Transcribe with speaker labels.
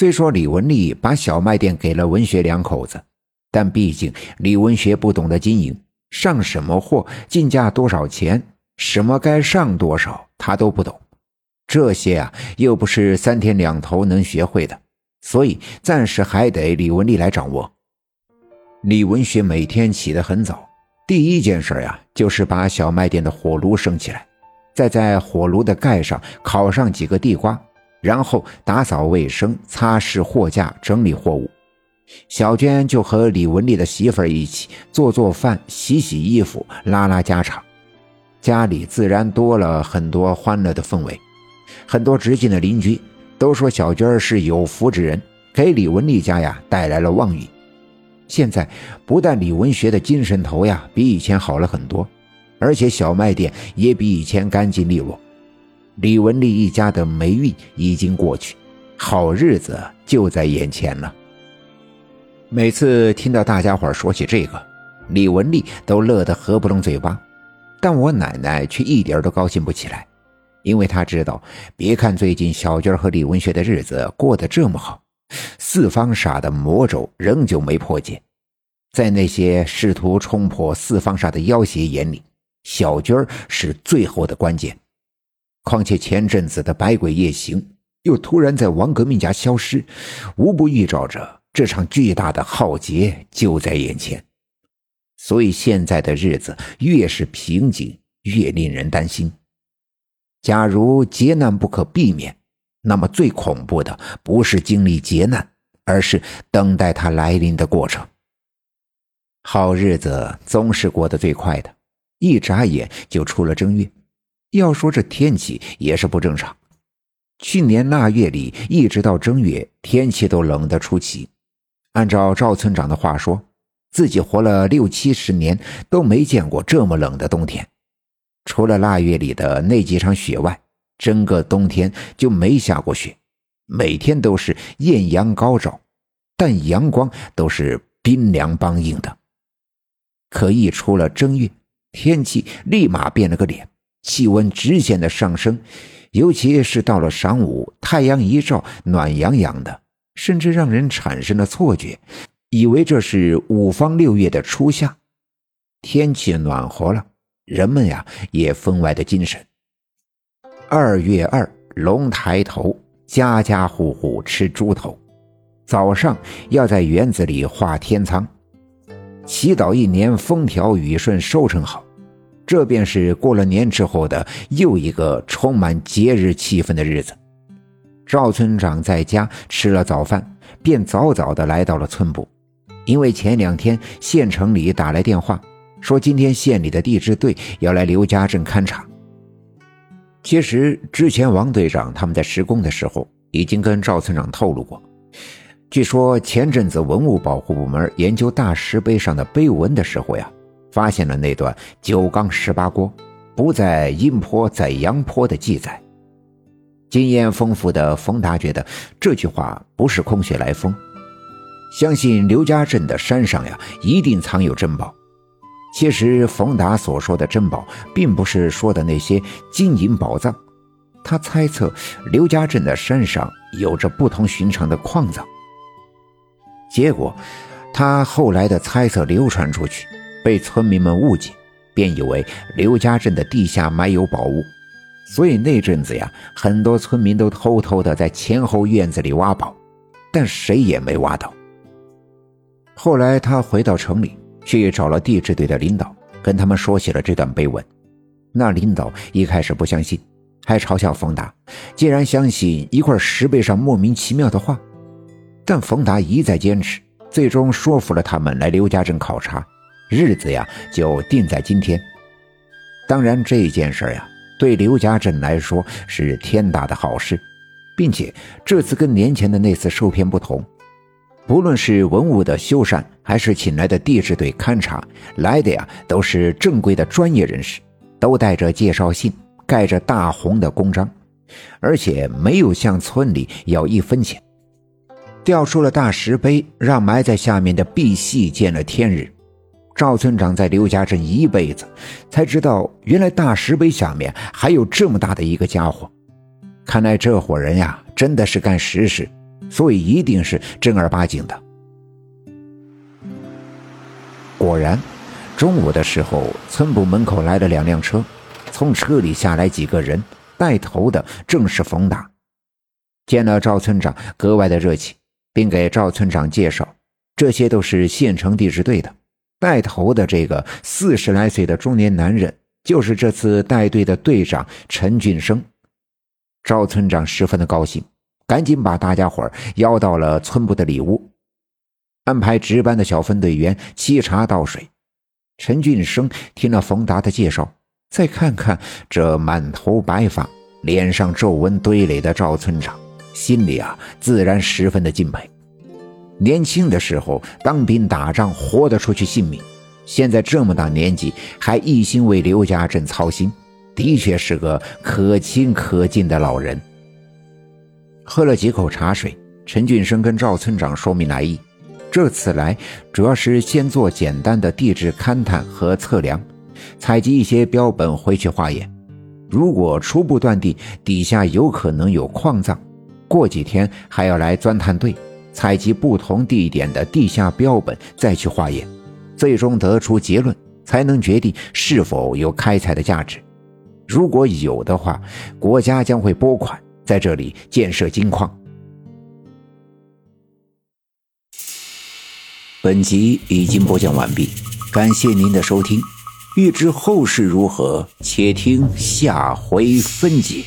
Speaker 1: 虽说李文丽把小卖店给了文学两口子，但毕竟李文学不懂得经营，上什么货、进价多少钱、什么该上多少，他都不懂。这些啊，又不是三天两头能学会的，所以暂时还得李文丽来掌握。李文学每天起得很早，第一件事呀，就是把小卖店的火炉升起来，再在火炉的盖上烤上几个地瓜，然后打扫卫生、擦拭货架、整理货物。小娟就和李文丽的媳妇儿一起做做饭、洗洗衣服、拉拉家常，家里自然多了很多欢乐的氛围。很多直近的邻居都说小娟是有福之人，给李文丽家呀带来了旺运。现在不但李文学的精神头呀比以前好了很多，而且小卖店也比以前干净利落。李文丽一家的霉运已经过去，好日子就在眼前了。每次听到大家伙说起这个，李文丽都乐得合不拢嘴巴，但我奶奶却一点都高兴不起来。因为她知道，别看最近小娟和李文学的日子过得这么好，四方煞的魔咒仍旧没破解。在那些试图冲破四方煞的妖邪眼里，小娟是最后的关键。况且前阵子的百鬼夜行又突然在王革命家消失，无不预兆着这场巨大的浩劫就在眼前。所以现在的日子越是平静，越令人担心。假如劫难不可避免，那么最恐怖的不是经历劫难，而是等待它来临的过程。好日子总是过得最快的，一眨眼就出了正月。要说这天气也是不正常，去年腊月里一直到正月，天气都冷得出奇。按照赵村长的话说，自己活了六七十年都没见过这么冷的冬天。除了腊月里的那几场雪外，整个冬天就没下过雪，每天都是艳阳高照，但阳光都是冰凉梆硬的。可一出了正月，天气立马变了个脸，气温直线的上升，尤其是到了晌午，太阳一照，暖洋洋的，甚至让人产生了错觉，以为这是五方六月的初夏，天气暖和了。人们呀也分外的精神。二月二龙抬头，家家户户吃猪头。早上要在园子里画天仓，祈祷一年风调雨顺，收成好。这便是过了年之后的又一个充满节日气氛的日子。赵村长在家吃了早饭，便早早的来到了村部，因为前两天县城里打来电话。说今天县里的地质队要来刘家镇勘察。其实之前王队长他们在施工的时候已经跟赵村长透露过，据说前阵子文物保护部门研究大石碑上的碑文的时候呀，发现了那段“九缸十八锅，不在阴坡在阳坡”的记载。经验丰富的冯达觉得这句话不是空穴来风，相信刘家镇的山上呀一定藏有珍宝。其实，冯达所说的珍宝，并不是说的那些金银宝藏。他猜测刘家镇的山上有着不同寻常的矿藏。结果，他后来的猜测流传出去，被村民们误解，便以为刘家镇的地下埋有宝物。所以那阵子呀，很多村民都偷偷的在前后院子里挖宝，但谁也没挖到。后来他回到城里。去找了地质队的领导，跟他们说起了这段碑文。那领导一开始不相信，还嘲笑冯达，竟然相信一块石碑上莫名其妙的话。但冯达一再坚持，最终说服了他们来刘家镇考察，日子呀就定在今天。当然，这件事呀，对刘家镇来说是天大的好事，并且这次跟年前的那次受骗不同。不论是文物的修缮，还是请来的地质队勘察，来的呀都是正规的专业人士，都带着介绍信，盖着大红的公章，而且没有向村里要一分钱。调出了大石碑，让埋在下面的赑屃见了天日。赵村长在刘家镇一辈子，才知道原来大石碑下面还有这么大的一个家伙。看来这伙人呀，真的是干实事。所以一定是正儿八经的。果然，中午的时候，村部门口来了两辆车，从车里下来几个人，带头的正是冯达。见了赵村长，格外的热情，并给赵村长介绍，这些都是县城地质队的。带头的这个四十来岁的中年男人，就是这次带队的队长陈俊生。赵村长十分的高兴，赶紧把大家伙邀到了村部的里屋，安排值班的小分队员沏茶倒水。陈俊生听了冯达的介绍，再看看这满头白发、脸上皱纹堆垒的赵村长，心里啊自然十分的敬佩。年轻的时候当兵打仗，活得出去性命；现在这么大年纪，还一心为刘家镇操心，的确是个可亲可敬的老人。喝了几口茶水，陈俊生跟赵村长说明来意：这次来主要是先做简单的地质勘探和测量，采集一些标本回去化验。如果初步断定底下有可能有矿藏，过几天还要来钻探队。采集不同地点的地下标本，再去化验，最终得出结论，才能决定是否有开采的价值。如果有的话，国家将会拨款在这里建设金矿。本集已经播讲完毕，感谢您的收听。欲知后事如何，且听下回分解。